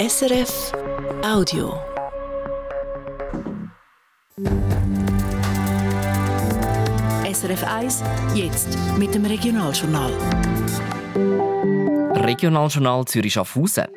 SRF Audio. SRF 1, jetzt mit dem Regionaljournal. Regionaljournal Zürich-Schaffhausen.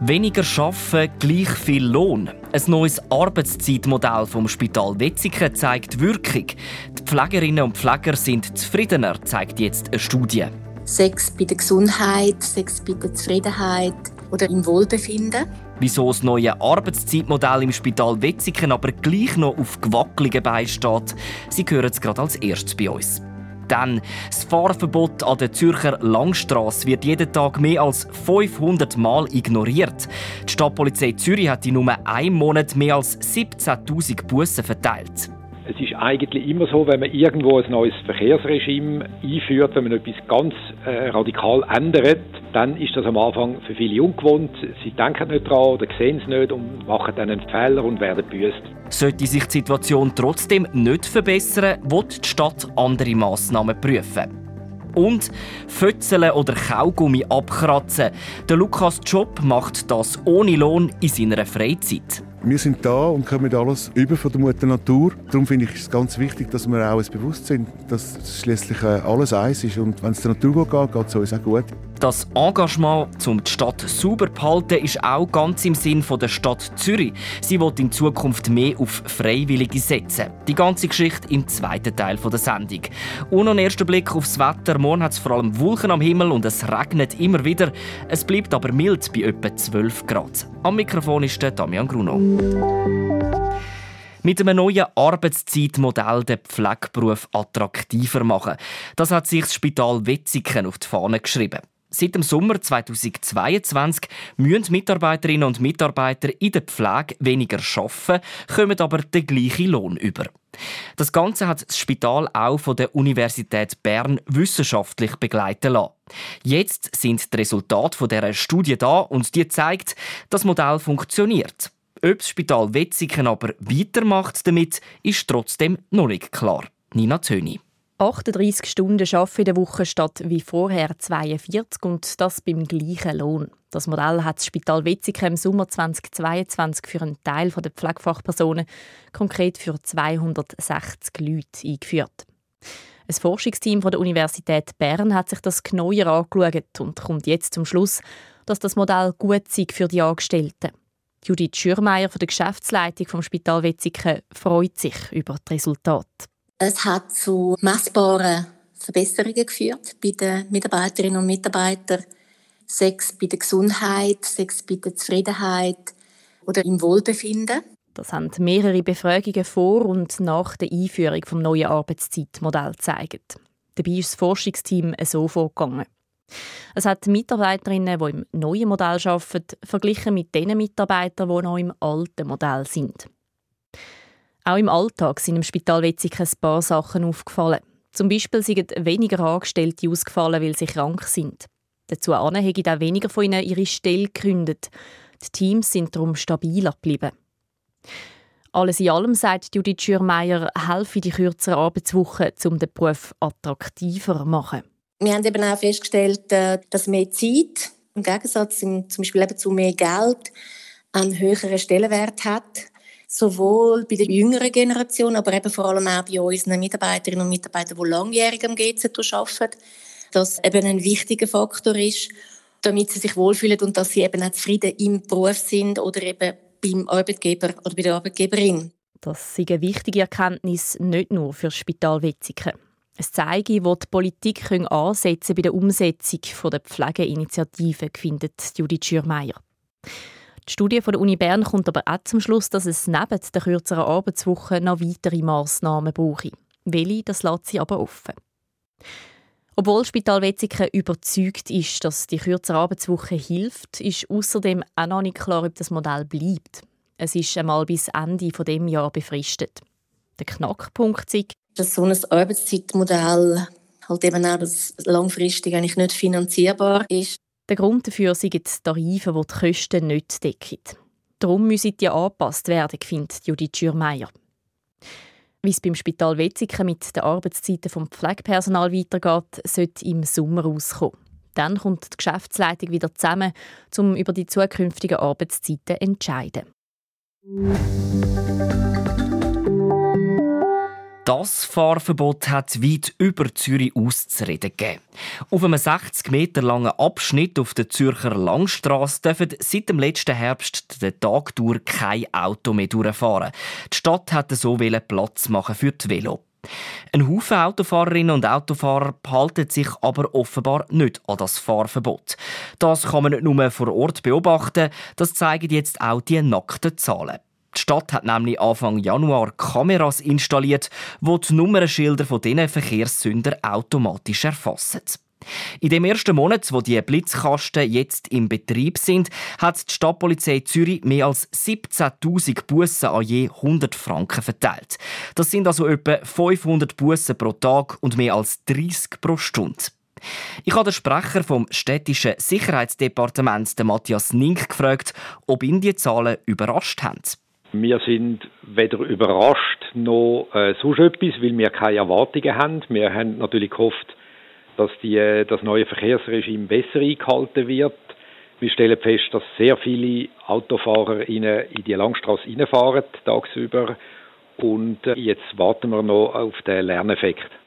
Weniger arbeiten, gleich viel Lohn. Ein neues Arbeitszeitmodell vom Spital Wetzikon zeigt Wirkung. Die Pflegerinnen und Pfleger sind zufriedener, zeigt jetzt eine Studie. Sex bei der Gesundheit, Sex bei der Zufriedenheit oder im Wohlbefinden. Wieso das neue Arbeitszeitmodell im Spital Wetzikon aber gleich noch auf gewackeligen Beinen steht, Sie hören es gerade als erstes bei uns. Dann das Fahrverbot an der Zürcher Langstrasse wird jeden Tag mehr als 500 Mal ignoriert. Die Stadtpolizei Zürich hat in nur einem Monat mehr als 17.000 Bussen verteilt. Es ist eigentlich immer so, wenn man irgendwo ein neues Verkehrsregime einführt, wenn man etwas ganz äh, radikal ändert, dann ist das am Anfang für viele ungewohnt. Sie denken nicht dran oder sehen es nicht und machen dann einen Fehler und werden büßt. Sollte sich die Situation trotzdem nicht verbessern, wird die Stadt andere Massnahmen prüfen. Und Fötzeln oder Kaugummi abkratzen. Der Lukas Job macht das ohne Lohn in seiner Freizeit. Wir sind da und kommen alles über von der Mutter Natur. Darum finde ich es ganz wichtig, dass wir auch ein Bewusstsein, dass schließlich äh, alles eins ist und wenn es der Natur gut geht, geht es uns auch gut. Das Engagement, um die Stadt sauber zu halten, ist auch ganz im Sinn der Stadt Zürich. Sie will in Zukunft mehr auf Freiwillige setzen. Die ganze Geschichte im zweiten Teil der Sendung. Und ein erster Blick aufs Wetter. Morgen hat es vor allem Wolken am Himmel und es regnet immer wieder. Es bleibt aber mild bei etwa 12 Grad. Am Mikrofon ist der Damian Gruno. Mit einem neuen Arbeitszeitmodell den Pflegeberuf attraktiver machen. Das hat sich das Spital Wetzikon auf die Fahne geschrieben. Seit dem Sommer 2022 müssen Mitarbeiterinnen und Mitarbeiter in der Pflege weniger arbeiten, kommen aber den gleichen Lohn über. Das Ganze hat das Spital auch von der Universität Bern wissenschaftlich begleiten lassen. Jetzt sind die Resultate dieser Studie da und die zeigt, das Modell funktioniert. Ob das Spital Wetzikon aber weitermacht damit, ist trotzdem noch nicht klar. Nina Zöni. 38 Stunden arbeiten in der Woche statt wie vorher 42 und das beim gleichen Lohn. Das Modell hat das Spital Wetzikon im Sommer 2022 für einen Teil der Pflegefachpersonen, konkret für 260 Leute, eingeführt. Ein Forschungsteam von der Universität Bern hat sich das genauer angeschaut und kommt jetzt zum Schluss, dass das Modell gut sei für die Angestellten. Judith Schürmeier von der Geschäftsleitung vom Spital Wetzikon freut sich über das Resultat. Es hat zu messbaren Verbesserungen geführt bei den Mitarbeiterinnen und Mitarbeitern. Sechs bei der Gesundheit, sechs bei der Zufriedenheit oder im Wohlbefinden. Das haben mehrere Befragungen vor und nach der Einführung des neuen Arbeitszeitmodells gezeigt. Dabei ist das Forschungsteam so vorgegangen. Es hat Mitarbeiterinnen, die im neuen Modell arbeiten, verglichen mit den Mitarbeitern, die noch im alten Modell sind. Auch im Alltag sind im Spital Wetzikon ein paar Sachen aufgefallen. Zum Beispiel sind weniger Angestellte ausgefallen, weil sie krank sind. Dazu haben auch weniger von ihnen ihre Stelle gekündigt. Die Teams sind darum stabiler geblieben. Alles in allem, sagt Judith Schürmeier, helfen die kürzeren Arbeitswochen, um den Beruf attraktiver zu machen. Wir haben eben auch festgestellt, äh, dass mehr Zeit im Gegensatz zum Beispiel eben zu mehr Geld einen höheren Stellenwert hat. Sowohl bei der jüngeren Generation, aber eben vor allem auch bei unseren Mitarbeiterinnen und Mitarbeitern, die langjährig am GZ arbeiten, dass eben ein wichtiger Faktor ist, damit sie sich wohlfühlen und dass sie eben auch zufrieden im Beruf sind oder eben beim Arbeitgeber oder bei der Arbeitgeberin. Das eine wichtige Erkenntnis nicht nur für das Spital. Es zeige, wo die Politik ansetzen bei der Umsetzung der Pflegeinitiative, findet Judith Schürmeier. Die Studie von der Uni Bern kommt aber auch zum Schluss, dass es neben der kürzeren Arbeitswoche noch weitere Massnahmen brauche. Welche, das lässt sie aber offen. Obwohl Spital Wetzikon überzeugt ist, dass die kürzere Arbeitswoche hilft, ist außerdem auch noch nicht klar, ob das Modell bleibt. Es ist einmal bis Ende dieses Jahr befristet. Der Knackpunkt ist, dass so ein Arbeitszeitmodell halt eben auch das langfristig eigentlich nicht finanzierbar ist. Der Grund dafür sind Tarife, die die Kosten nicht decken. Darum müssen die angepasst werden, findet Judith Schürmeier. Wie es beim Spital Wetzikon mit den Arbeitszeiten vom Pflegepersonal weitergeht, sollte im Sommer rauskommen. Dann kommt die Geschäftsleitung wieder zusammen, um über die zukünftigen Arbeitszeiten zu entscheiden. Das Fahrverbot hat weit über Zürich auszureden gegeben. Auf einem 60 Meter langen Abschnitt auf der Zürcher Langstrasse dürfen seit dem letzten Herbst den Tag durch kein Auto mehr durchfahren. Die Stadt hat so Platz machen für die Velo. Ein Haufen Autofahrerinnen und Autofahrer halten sich aber offenbar nicht an das Fahrverbot. Das kann man nicht nur vor Ort beobachten, das zeigen jetzt auch die nackten Zahlen. Die Stadt hat nämlich Anfang Januar Kameras installiert, die die Nummernschilder von diesen Verkehrssündern automatisch erfassen. In dem ersten Monat, wo die Blitzkasten jetzt im Betrieb sind, hat die Stadtpolizei Zürich mehr als 17.000 Bussen an je 100 Franken verteilt. Das sind also etwa 500 Bussen pro Tag und mehr als 30 pro Stunde. Ich habe den Sprecher vom städtischen Sicherheitsdepartement, Matthias Nink, gefragt, ob ihn die Zahlen überrascht haben. Wir sind weder überrascht noch äh, sonst etwas, weil wir keine Erwartungen haben. Wir haben natürlich gehofft, dass die, äh, das neue Verkehrsregime besser eingehalten wird. Wir stellen fest, dass sehr viele Autofahrer in, in die Langstrasse reinfahren, tagsüber. Und äh, jetzt warten wir noch auf den Lerneffekt.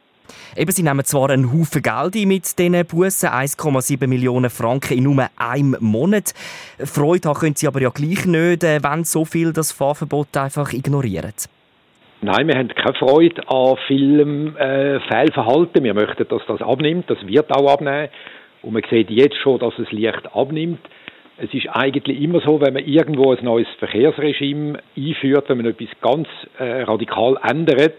Eben, sie nehmen zwar einen Haufen Geld mit diesen Bussen, 1,7 Millionen Franken in nur einem Monat. Freude haben können sie aber ja gleich nicht, äh, wenn so viel das Fahrverbot einfach ignorieren. Nein, wir haben keine Freude an vielem äh, Fehlverhalten. Wir möchten, dass das abnimmt. Das wird auch abnehmen. Und man sieht jetzt schon, dass es leicht abnimmt. Es ist eigentlich immer so, wenn man irgendwo ein neues Verkehrsregime einführt, wenn man etwas ganz äh, radikal ändert,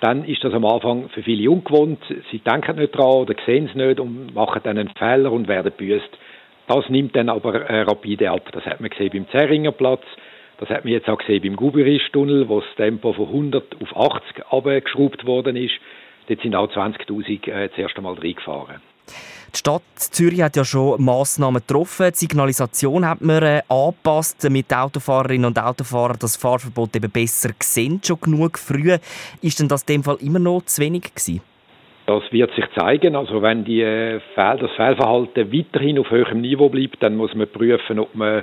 dann ist das am Anfang für viele ungewohnt. Sie denken nicht dran oder sehen es nicht und machen dann einen Fehler und werden büßt. Das nimmt dann aber äh, rapide ab. Das hat man gesehen beim Zeringer Platz. Das hat man jetzt auch gesehen beim Guberisch-Tunnel, wo das Tempo von 100 auf 80 abgeschraubt worden ist. Dort sind auch 20.000 äh, das erste Mal reingefahren. Die Stadt Zürich hat ja schon Massnahmen getroffen. Die Signalisation hat man äh, angepasst, damit Autofahrerinnen und Autofahrer das Fahrverbot eben besser sehen, schon genug früh. Ist denn das in dem Fall immer noch zu wenig gewesen? Das wird sich zeigen. Also wenn die, äh, das Fehlverhalten weiterhin auf höherem Niveau bleibt, dann muss man prüfen, ob man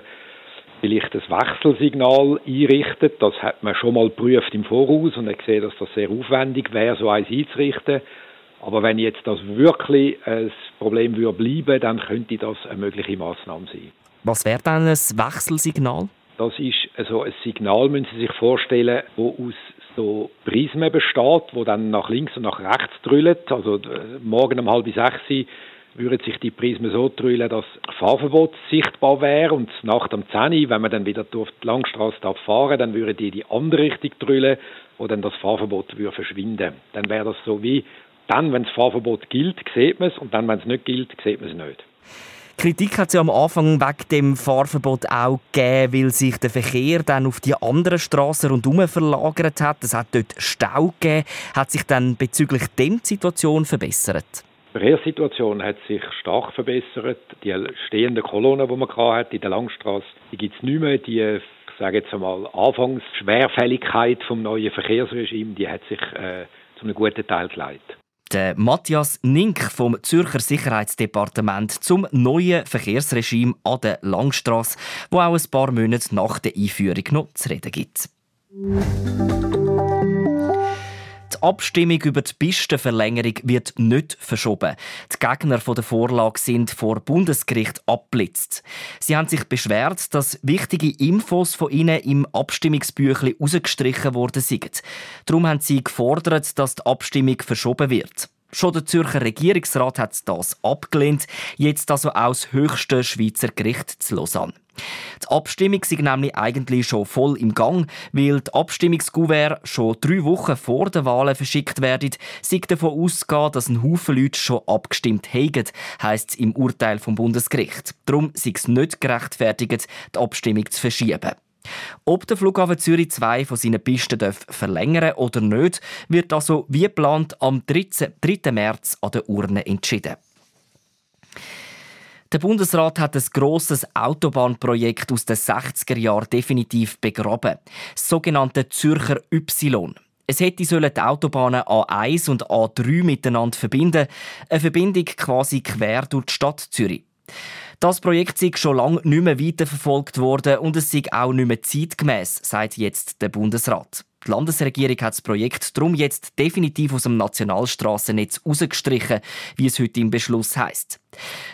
vielleicht ein Wechselsignal einrichtet. Das hat man schon mal geprüft im Voraus und hat gesehen, dass das sehr aufwendig wäre, so eins einzurichten. Aber wenn jetzt das wirklich ein Problem würde bleiben, dann könnte das eine mögliche Maßnahme sein. Was wäre dann ein Wechselsignal? Das ist also ein Signal, müssen Sie sich vorstellen, wo aus so Prismen besteht, wo dann nach links und nach rechts drüllt. Also äh, morgen um halb sechs würden sich die Prismen so drüllen, dass Fahrverbot sichtbar wäre und nach dem 10, wenn man dann wieder durch die Langstrasse fahren dann würden die in die andere Richtung drüllen, wo dann das Fahrverbot würde verschwinden. Dann wäre das so wie dann, wenn das Fahrverbot gilt, sieht man es und dann, wenn es nicht gilt, sieht man es nicht. Kritik hat es ja am Anfang wegen dem Fahrverbot auch gegeben, weil sich der Verkehr dann auf die anderen Straßen rundherum verlagert hat. Es hat dort Stau gegeben. Hat sich dann bezüglich dem die Situation verbessert? Die Verkehrssituation hat sich stark verbessert. Die stehenden Kolonnen, die man hatte in der Langstrasse, die gibt es nicht mehr. Die, ich sage jetzt einmal, Anfangsschwerfälligkeit vom neuen Verkehrsregime, die hat sich äh, zu einem guten Teil geleitet. Der Matthias Nink vom Zürcher Sicherheitsdepartement zum neuen Verkehrsregime an der Langstrasse, wo auch ein paar Monate nach der Einführung noch zu reden gibt. Die Abstimmung über die Pistenverlängerung wird nicht verschoben. Die Gegner der Vorlage sind vor Bundesgericht abblitzt. Sie haben sich beschwert, dass wichtige Infos von ihnen im Abstimmungsbüchlein rausgestrichen worden sind. Darum haben sie gefordert, dass die Abstimmung verschoben wird. Schon der Zürcher Regierungsrat hat das abgelehnt, jetzt also auch das höchste Schweizer Gericht zu Lausanne. Die Abstimmung ist nämlich eigentlich schon voll im Gang, weil die Abstimmungskuvert schon drei Wochen vor den Wahlen verschickt werden, sei davon ausgehen, dass ein Haufen Leute schon abgestimmt haben, heisst es im Urteil vom Bundesgericht. Darum sei es nicht gerechtfertigt, die Abstimmung zu verschieben. Ob der Flughafen Zürich 2 von seinen Pisten verlängern oder nicht, wird also wie geplant am 3. März an der Urne entschieden. Der Bundesrat hat ein grosses Autobahnprojekt aus den 60er Jahren definitiv begraben. Das sogenannte Zürcher Y. Es hätte die Autobahnen A1 und A3 miteinander verbinden, eine Verbindung quasi quer durch die Stadt Zürich. Das Projekt ist schon lange nicht mehr weiterverfolgt worden und es ist auch nicht mehr zeitgemäß, sagt jetzt der Bundesrat. Die Landesregierung hat das Projekt darum jetzt definitiv aus dem Nationalstrassennetz rausgestrichen, wie es heute im Beschluss heißt.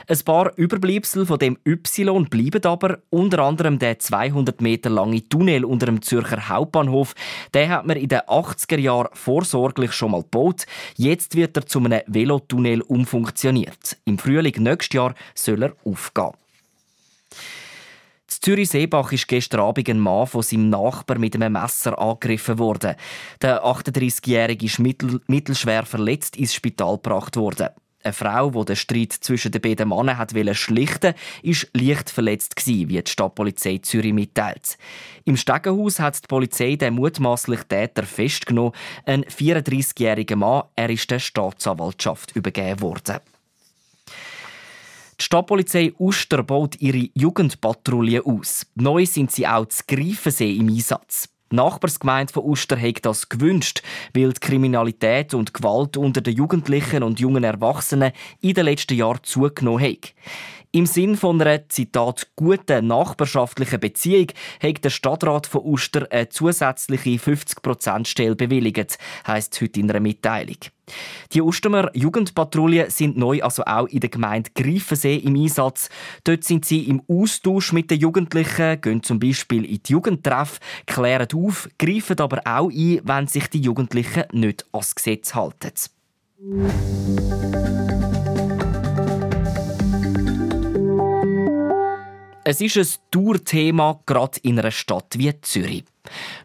Ein paar Überbleibsel von dem Y bleiben aber, unter anderem der 200 Meter lange Tunnel unter dem Zürcher Hauptbahnhof. Den hat man in den 80er Jahren vorsorglich schon mal gebaut. Jetzt wird er zu einem Velotunnel umfunktioniert. Im Frühling nächstes Jahr soll er aufgehen. Zürich-Seebach ist gestern Abend ein Mann von seinem Nachbar mit einem Messer angegriffen worden. Der 38-Jährige ist mittel mittelschwer verletzt ins Spital gebracht worden. Eine Frau, die den Streit zwischen den beiden Männern hat schlichten ist leicht verletzt wie die Stadtpolizei Zürich mitteilt. Im Stegenhaus hat die Polizei den mutmaßlichen Täter festgenommen. Ein 34-jähriger Mann, er ist der Staatsanwaltschaft übergeben worden. Die Stadtpolizei Uster baut ihre Jugendpatrouille aus. Neu sind sie auch zu Greifensee im Einsatz. Die Nachbarsgemeinde von Uster hat das gewünscht, weil die Kriminalität und Gewalt unter den Jugendlichen und jungen Erwachsenen in den letzten Jahren zugenommen hat. Im Sinn von einer, Zitat, guten nachbarschaftlichen Beziehung hat der Stadtrat von Uster eine zusätzliche 50%-Stelle bewilligt, heisst heute in einer Mitteilung. Die Ustermer Jugendpatrouille sind neu also auch in der Gemeinde Greifensee im Einsatz. Dort sind sie im Austausch mit den Jugendlichen, gehen zum Beispiel in die Jugendtreff, klären auf, greifen aber auch ein, wenn sich die Jugendlichen nicht ans Gesetz halten. Es ist ein Tourthema gerade in einer Stadt wie Zürich.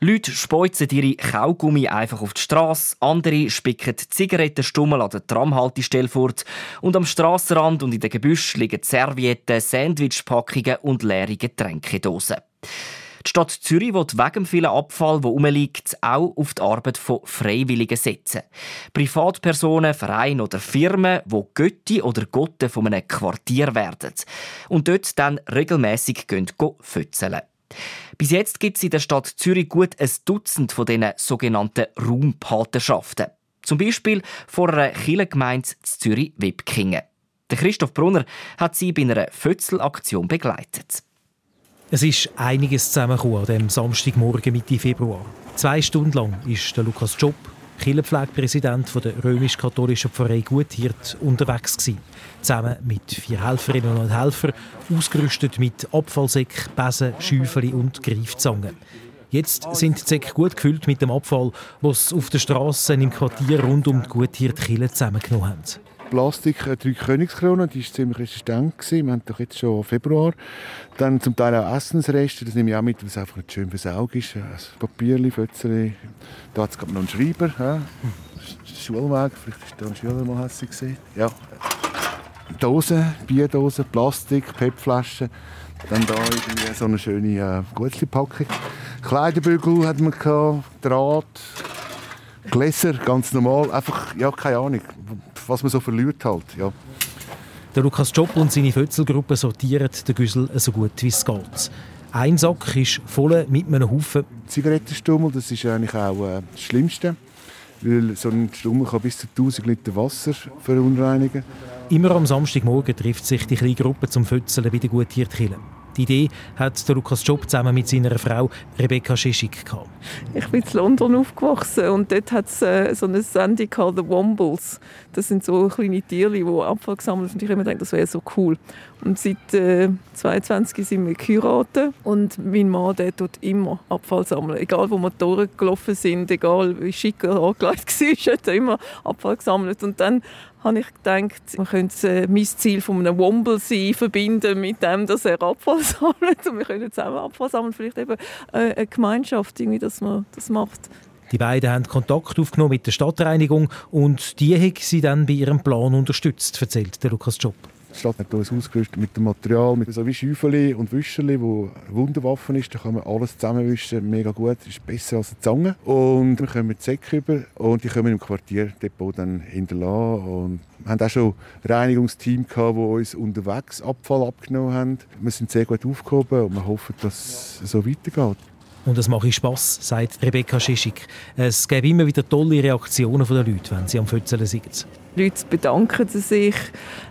Leute speuzen ihre Kaugummi einfach auf die Straße, andere spicken Zigarettenstummel an der Tramhaltestelle fort und am Strassenrand und in den Gebüschen liegen Servietten, Sandwichpackungen und leere Getränkedosen. Die Stadt Zürich will wegen dem vielen Abfall, der rumliegt, auch auf die Arbeit von Freiwilligen setzen. Privatpersonen, Vereine oder Firmen, die Götti oder Gotte von einem Quartier werden und dort dann regelmässig fötzeln. Bis jetzt gibt es in der Stadt Zürich gut ein Dutzend von diesen sogenannten Raumpatenschaften. Zum Beispiel vor einer Kirchengemeinde Zürich-Webkingen. Christoph Brunner hat sie bei einer Fötzelaktion begleitet. Es ist einiges zusammengekommen an dem Samstagmorgen Mitte Februar. Zwei Stunden lang ist der Lukas Job, Kirchenpflegepräsident der römisch-katholischen Pfarrei Guthirt, unterwegs gewesen. Zusammen mit vier Helferinnen und Helfern, ausgerüstet mit Abfallsäck, Besen, Schäufeli und Greifzangen. Jetzt sind die Säcke gut gefüllt mit dem Abfall, was auf den Straßen im Quartier rund um die Guthirt Kille zusammengenommen haben. Plastik, äh, drei Königskrone, die war ziemlich resistent. Gewesen. Wir haben doch jetzt schon Februar. Dann zum Teil auch Essensreste, das nehme ich auch mit, weil es einfach nicht schön fürs Auge ist. Ein Papierli, Fötzeli. Da hat es noch einen Schreiber. Ja. Schulweg, vielleicht ist da ein Schüler mal hässlich gesehen. Ja. Dosen, Bierdosen, Plastik, PET-Flaschen. Dann da irgendwie so eine schöne äh, Gutzli-Packung. Kleiderbügel hatten wir, gehabt, Draht, Gläser, ganz normal. Einfach, ja, keine Ahnung, was man so verliert halt, ja. Der Lukas Job und seine Fötzelgruppe sortieren den Güssel so gut wie es geht. Ein Sack ist voll mit einem Haufen. Zigarettenstummel, das ist eigentlich auch äh, das Schlimmste. Weil so ein Stummel kann bis zu 1000 Liter Wasser verunreinigen. Immer am Samstagmorgen trifft sich die kleine Gruppe zum Fötzeln bei der Gutiertkille. Die Idee hat Lukas Job zusammen mit seiner Frau Rebecca Schischig gehabt. Ich bin in London aufgewachsen und dort hat es äh, so eine Sendung gehabt, The Wombles. Das sind so kleine Tiere, die Abfall gesammelt. Und ich immer gedacht, das wäre so cool. Und seit äh, 22 sind wir geheiratet und mein Mann der tut immer Abfall sammeln. Egal wo wir durchgelaufen sind, egal wie schick er angelegt war, hat er immer Abfall gesammelt. Und dann habe ich gedacht, man könnte äh, mein Ziel von einem Womble sein verbinden mit dem, dass er Abfall sammelt und wir können zusammen Abfall sammeln. Vielleicht eben äh, eine Gemeinschaft, irgendwie, dass man das macht. Die beiden haben Kontakt aufgenommen mit der Stadtreinigung und die haben sie dann bei ihrem Plan unterstützt, erzählt der Lukas Job. Die Stadt hat uns ausgerüstet mit dem Material, mit so wie Schäufeli und Wischerli, wo Wunderwaffen ist. Da kann man alles zusammenwischen, mega gut. Ist besser als eine Zange. Und wir kommen mit Säcken über und die können wir im Quartierdepot dann hinterlassen. Und wir hatten auch schon ein Reinigungsteam, das uns unterwegs Abfall abgenommen hat. Wir sind sehr gut aufgehoben und wir hoffen, dass es so weitergeht. Und es mache Spass, sagt Rebecca Schischig. Es gäbe immer wieder tolle Reaktionen der Leute, wenn sie am Fötzeln sind. Leute bedanken sich.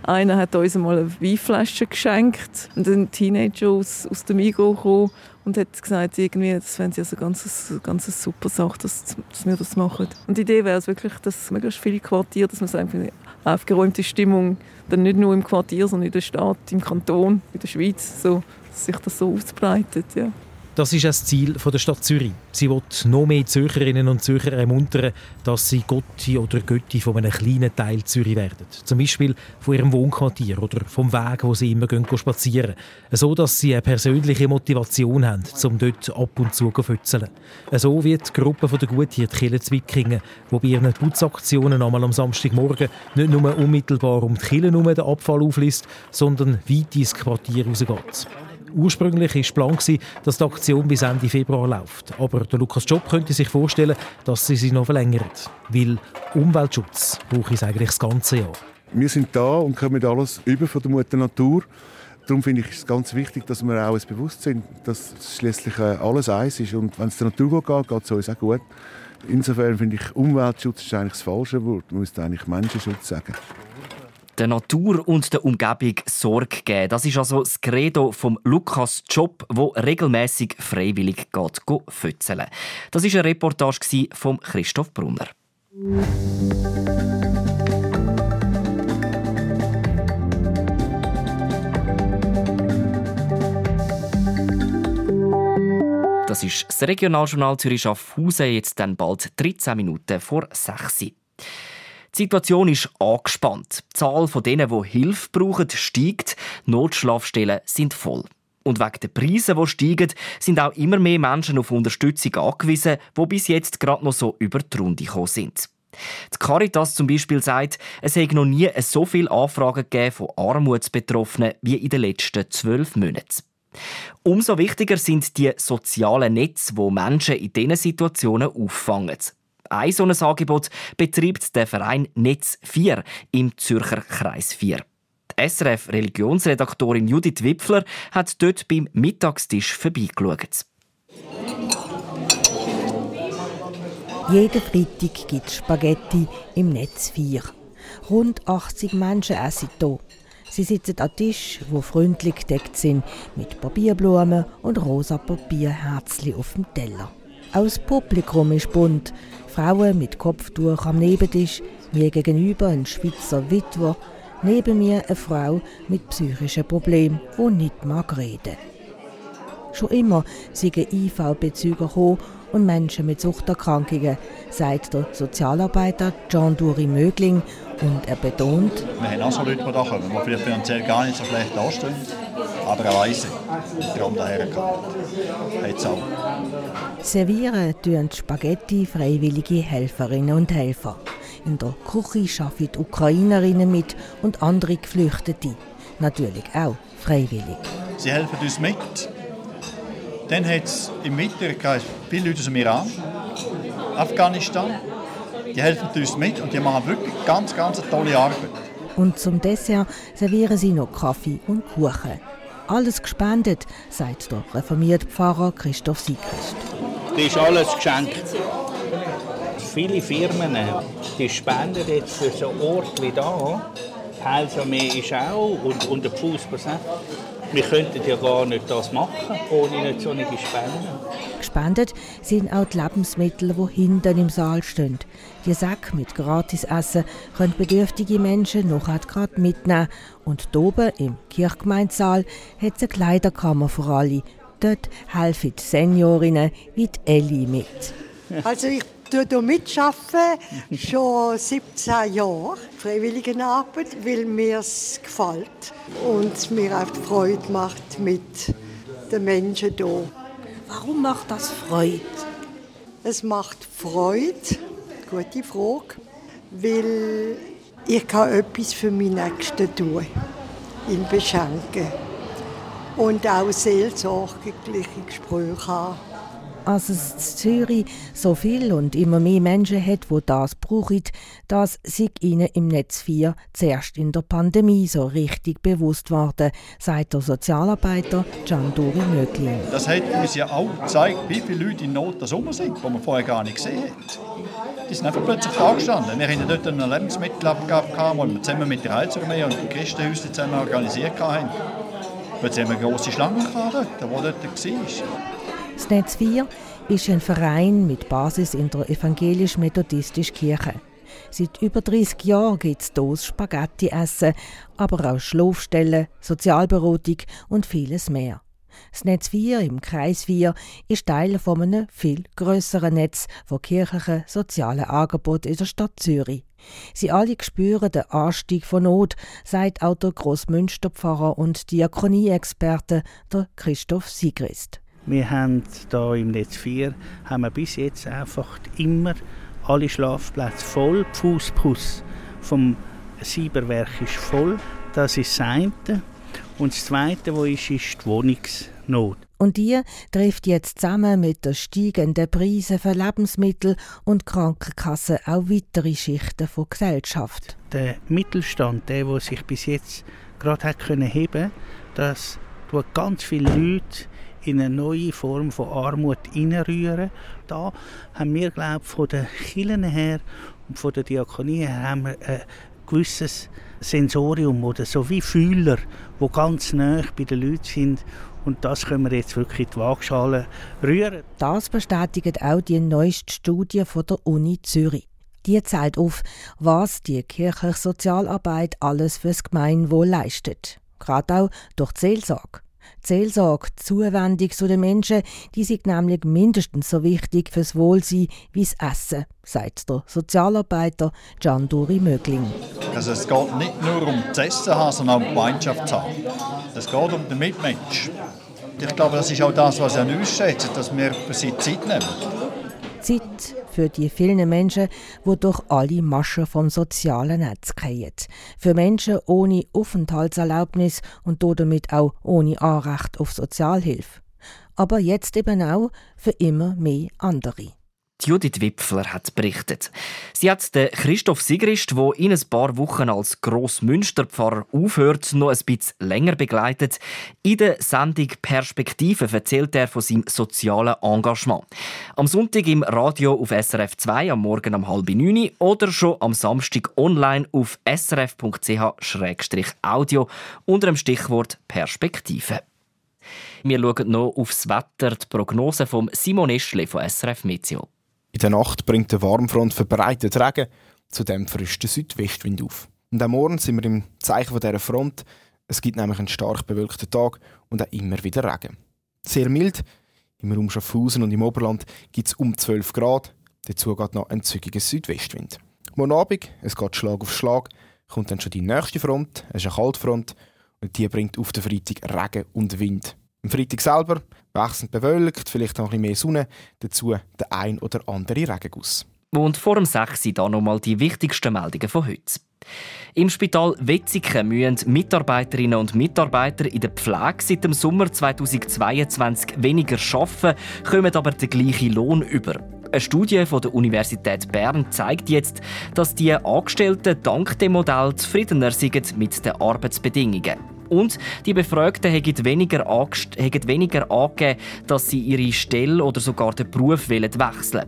Einer hat uns einmal eine Weinflasche geschenkt. Und ein Teenager aus, aus dem Migros kam und hat gesagt, irgendwie, das fände sie also ganz, ganz super Sache, dass, dass wir das machen. Und die Idee wäre es wirklich, dass möglichst viele Quartiere, dass man so eine aufgeräumte Stimmung dann nicht nur im Quartier, sondern in der Stadt, im Kanton, in der Schweiz, so, dass sich das so ausbreitet. Ja. Das ist das Ziel der Stadt Zürich. Sie will noch mehr Zürcherinnen und Zürcher ermuntern, dass sie Gotti oder Götti von einem kleinen Teil Zürich werden. Zum Beispiel von ihrem Wohnquartier oder vom Weg, wo sie immer gehen, spazieren. So, dass sie eine persönliche Motivation haben, um dort ab und zu zu fützeln. So wie die Gruppe der Guthier, die Kille Zwickingen, die bei ihren Putzaktionen einmal am Samstagmorgen nicht nur unmittelbar um die Kille den Abfall aufliest, sondern weit ins Quartier rausgeht. Ursprünglich war Plan, dass die Aktion bis Ende Februar läuft. Aber der Lukas Job könnte sich vorstellen, dass sie sich noch verlängert. Weil Umweltschutz braucht es eigentlich das ganze Jahr. Wir sind da und kommen alles über von der Mutter Natur. Darum finde ich es ganz wichtig, dass wir auch bewusst sind, dass schließlich äh, alles eins ist. Und wenn es der Natur geht, geht es uns auch gut. Insofern finde ich, Umweltschutz ist eigentlich das falsche Wort. Man müsste eigentlich Menschenschutz sagen der Natur und der Umgebung Sorge geben. Das ist also das Credo vom Lukas Job, wo regelmäßig freiwillig geht, fützeln. Das ist eine Reportage von Christoph Brunner. Das ist das Regionaljournal Zürich Schaffhausen, jetzt dann bald 13 Minuten vor 6 Uhr. Die Situation ist angespannt. Die Zahl von denen, die Hilfe brauchen, steigt. Notschlafstellen sind voll. Und wegen der Preise, die steigen, sind auch immer mehr Menschen auf Unterstützung angewiesen, die bis jetzt gerade noch so über die Runde gekommen sind. Die Caritas zum Beispiel sagt, es hätte noch nie so viele Anfragen gegeben von Armutsbetroffenen wie in den letzten zwölf Monaten. Umso wichtiger sind die sozialen Netze, wo Menschen in diesen Situationen auffangen. Ein solches Angebot betreibt der Verein Netz 4 im Zürcher Kreis 4. Die SRF-Religionsredaktorin Judith Wipfler hat dort beim Mittagstisch vorbeigeschaut. Jeden Freitag gibt es Spaghetti im Netz 4. Rund 80 Menschen essen hier. Sie sitzen an Tisch, wo freundlich gedeckt sind, mit Papierblumen und rosa Papierherzli auf dem Teller. Auch das Publikum ist bunt. Frauen mit Kopftuch am Nebentisch, mir gegenüber ein Schweizer Witwer, neben mir eine Frau mit psychischen Problemen, die nicht mag reden. Schon immer sind IV-Bezüger und Menschen mit Suchterkrankungen, sagt der Sozialarbeiter John Duri Mögling und er betont, wir haben auch so Leute, die da kommen, die vielleicht finanziell gar nicht so schlecht dastehen, aber auch weise, darum daher kommen. Hat's auch. Servieren tun Spaghetti freiwillige Helferinnen und Helfer. In der Küche arbeiten Ukrainerinnen mit und andere Geflüchtete. Natürlich auch freiwillig. Sie helfen uns mit. Dann hat es im Winter viele Leute aus dem Iran, Afghanistan. Die helfen uns mit und die machen wirklich ganz, ganz tolle Arbeit. Und zum Dessert servieren sie noch Kaffee und Kuchen. Alles gespendet, sagt der reformierte Pfarrer Christoph Siegrist. Das ist alles geschenkt. Viele Firmen die spenden jetzt für so einen Ort wie da. Heilsarmee ist auch und, und der Fuß wir könnten ja gar nicht das machen, ohne nicht solche Spenden. Gespendet sind auch die Lebensmittel, die hinten im Saal stehen. Die Säcke mit Gratisessen können bedürftige Menschen noch gerade mitnehmen. Und oben im Kirchgemeindesaal hat es eine Kleiderkammer für alle. Dort helfen die Seniorinnen wie die Elli mit. Also ich hier mitarbeiten, schon 17 Jahre, Freiwilligenarbeit, weil mir es gefällt und mir auch Freude macht mit den Menschen hier. Warum macht das Freude? Es macht Freude, gute Frage, weil ich kann etwas für meine Nächsten tun, ihn beschenken und auch seelsorgliche Gespräche haben als es in Zürich so viel und immer mehr Menschen hat, wo das brauchen, das sei ihnen im Netz 4 zuerst in der Pandemie so richtig bewusst worden, sagt der Sozialarbeiter Gian Dori Mögling. Das hat uns ja auch gezeigt, wie viele Leute in Not da rum sind, die man vorher gar nicht gesehen hat. Die sind einfach plötzlich da gestanden. Wir hatten dort eine Lebensmittelabgabe, die wir zusammen mit der Heilsarmee und den Christenhäusern zusammen organisiert haben. Plötzlich haben wir eine grosse Schlange dort, wo dort war. Das Netz 4 ist ein Verein mit Basis in der evangelisch-methodistischen Kirche. Seit über 30 Jahren gibt es hier Spaghetti essen, aber auch Schlafstellen, Sozialberatung und vieles mehr. Das Netz 4 im Kreis 4 ist Teil von einem viel grösseren Netz von kirchlichen sozialen Angeboten in der Stadt Zürich. Sie alle spüren den Anstieg von Not, sagt auch der Grossmünsterpfarrer und Diakonie-Experte Christoph Sigrist. Wir haben hier im Netz 4 haben wir bis jetzt einfach immer alle Schlafplätze voll. Fußbus vom Sieberwerk ist voll. Das ist das eine. Und das Zweite, was ist, ist die Wohnungsnot. Und die trifft jetzt zusammen mit den steigenden Preisen für Lebensmittel und Krankenkassen auch weitere Schichten der Gesellschaft. Der Mittelstand, der, der sich bis jetzt gerade hat können heben, das tut ganz viele Leute in eine neue Form von Armut hineinrühren. Da haben wir, glaube ich, von den Kirchen her und von der Diakonie her haben wir ein gewisses Sensorium oder so wie Fühler, wo ganz nah bei den Leuten sind und das können wir jetzt wirklich in die Waagschale rühren. Das bestätigt auch die neueste Studie von der Uni Zürich. Die zeigt auf, was die kirchliche Sozialarbeit alles fürs Gemeinwohl leistet. Gerade auch durch die Seelsorge. Seelsorge, Zuwendung zu den Menschen, die sind nämlich mindestens so wichtig fürs Wohlsein wie das Essen, sagt der Sozialarbeiter Gian Duri Mögling. Also es geht nicht nur um das Essen haben, sondern auch um Gemeinschaft zu haben. Es geht um den Mitmensch. Ich glaube, das ist auch das, was er uns schätzt, dass wir für sie Zeit nehmen. Zeit für die vielen Menschen, die durch alle Maschen vom sozialen Netz fallen. Für Menschen ohne Aufenthaltserlaubnis und damit auch ohne Anrecht auf Sozialhilfe. Aber jetzt eben auch für immer mehr andere. Judith Wipfler hat berichtet. Sie hat den Christoph Sigrist, der in ein paar Wochen als Grossmünsterpfarrer aufhört, noch ein bisschen länger begleitet. In der Sendung Perspektive erzählt er von seinem sozialen Engagement. Am Sonntag im Radio auf SRF 2 am Morgen um halb neun oder schon am Samstag online auf srf.ch-audio unter dem Stichwort Perspektive. Wir schauen noch aufs Wetter, die Prognose von Simon Eschle von SRF Meteo. In der Nacht bringt der Warmfront verbreitet Regen, zudem frischt der Südwestwind auf. Und am Morgen sind wir im Zeichen dieser Front. Es gibt nämlich einen stark bewölkten Tag und auch immer wieder Regen. Sehr mild. Im Raum Schaffhausen und im Oberland gibt es um 12 Grad. Dazu geht noch ein zügiger Südwestwind. Morgen Abend, es geht Schlag auf Schlag, kommt dann schon die nächste Front, es ist eine Kaltfront und die bringt auf den Freitag Regen und Wind. Am Freitag selber wechselnd bewölkt, vielleicht noch ein bisschen mehr Sonne, dazu der ein oder andere Regenguss. Und vor dem 6 Uhr dann nochmal die wichtigsten Meldungen von heute. Im Spital Wetzigen müssen Mitarbeiterinnen und Mitarbeiter in der Pflege seit dem Sommer 2022 weniger arbeiten, kommen aber den gleichen Lohn über. Eine Studie von der Universität Bern zeigt jetzt, dass die Angestellten dank dem Modell zufriedener sind mit den Arbeitsbedingungen. Und die Befragten haben weniger, haben weniger angegeben, dass sie ihre Stelle oder sogar den Beruf wechseln wollen.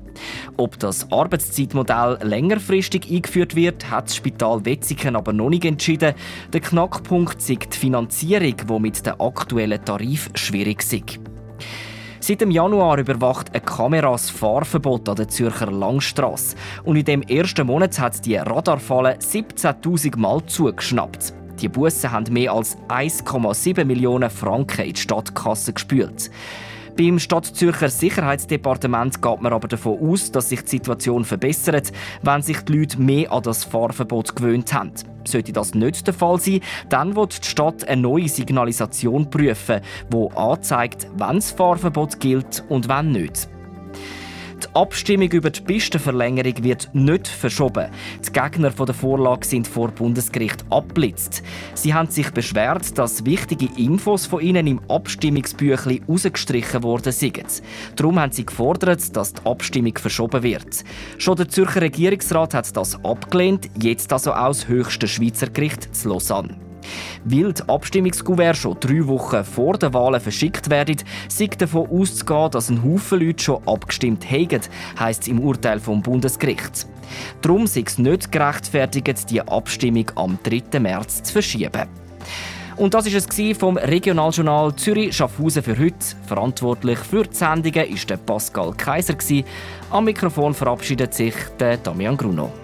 Ob das Arbeitszeitmodell längerfristig eingeführt wird, hat das Spital Wetzigen aber noch nicht entschieden. Der Knackpunkt ist die Finanzierung, die mit dem aktuellen Tarif schwierig ist. Seit dem Januar überwacht eine Kamera das Fahrverbot an der Zürcher Langstrasse. Und in dem ersten Monat hat die Radarfalle 17.000 Mal zugeschnappt. Die Bussen haben mehr als 1,7 Millionen Franken in die Stadtkasse gespült. Beim Stadtzürcher Sicherheitsdepartement geht man aber davon aus, dass sich die Situation verbessert, wenn sich die Leute mehr an das Fahrverbot gewöhnt haben. Sollte das nicht der Fall sein, dann wird die Stadt eine neue Signalisation prüfen, die anzeigt, wann das Fahrverbot gilt und wann nicht. Die Abstimmung über die Pistenverlängerung wird nicht verschoben. Die Gegner der Vorlage sind vor Bundesgericht abblitzt. Sie haben sich beschwert, dass wichtige Infos von ihnen im Abstimmungsbüchlein rausgestrichen worden sind. Darum haben sie gefordert, dass die Abstimmung verschoben wird. Schon der Zürcher Regierungsrat hat das abgelehnt, jetzt also auch das höchste Schweizer Gericht zu Lausanne. Weil die Abstimmungskuvert schon drei Wochen vor den Wahlen verschickt werden, sei davon auszugehen, dass ein Haufen Leute schon abgestimmt haben, heisst es im Urteil vom Bundesgericht. Darum sei es nicht gerechtfertigt, die Abstimmung am 3. März zu verschieben. Und das ist es vom Regionaljournal Zürich Schaffhausen für heute. Verantwortlich für die Sendungen der Pascal Kaiser Am Mikrofon verabschiedet sich der Damian Gruno.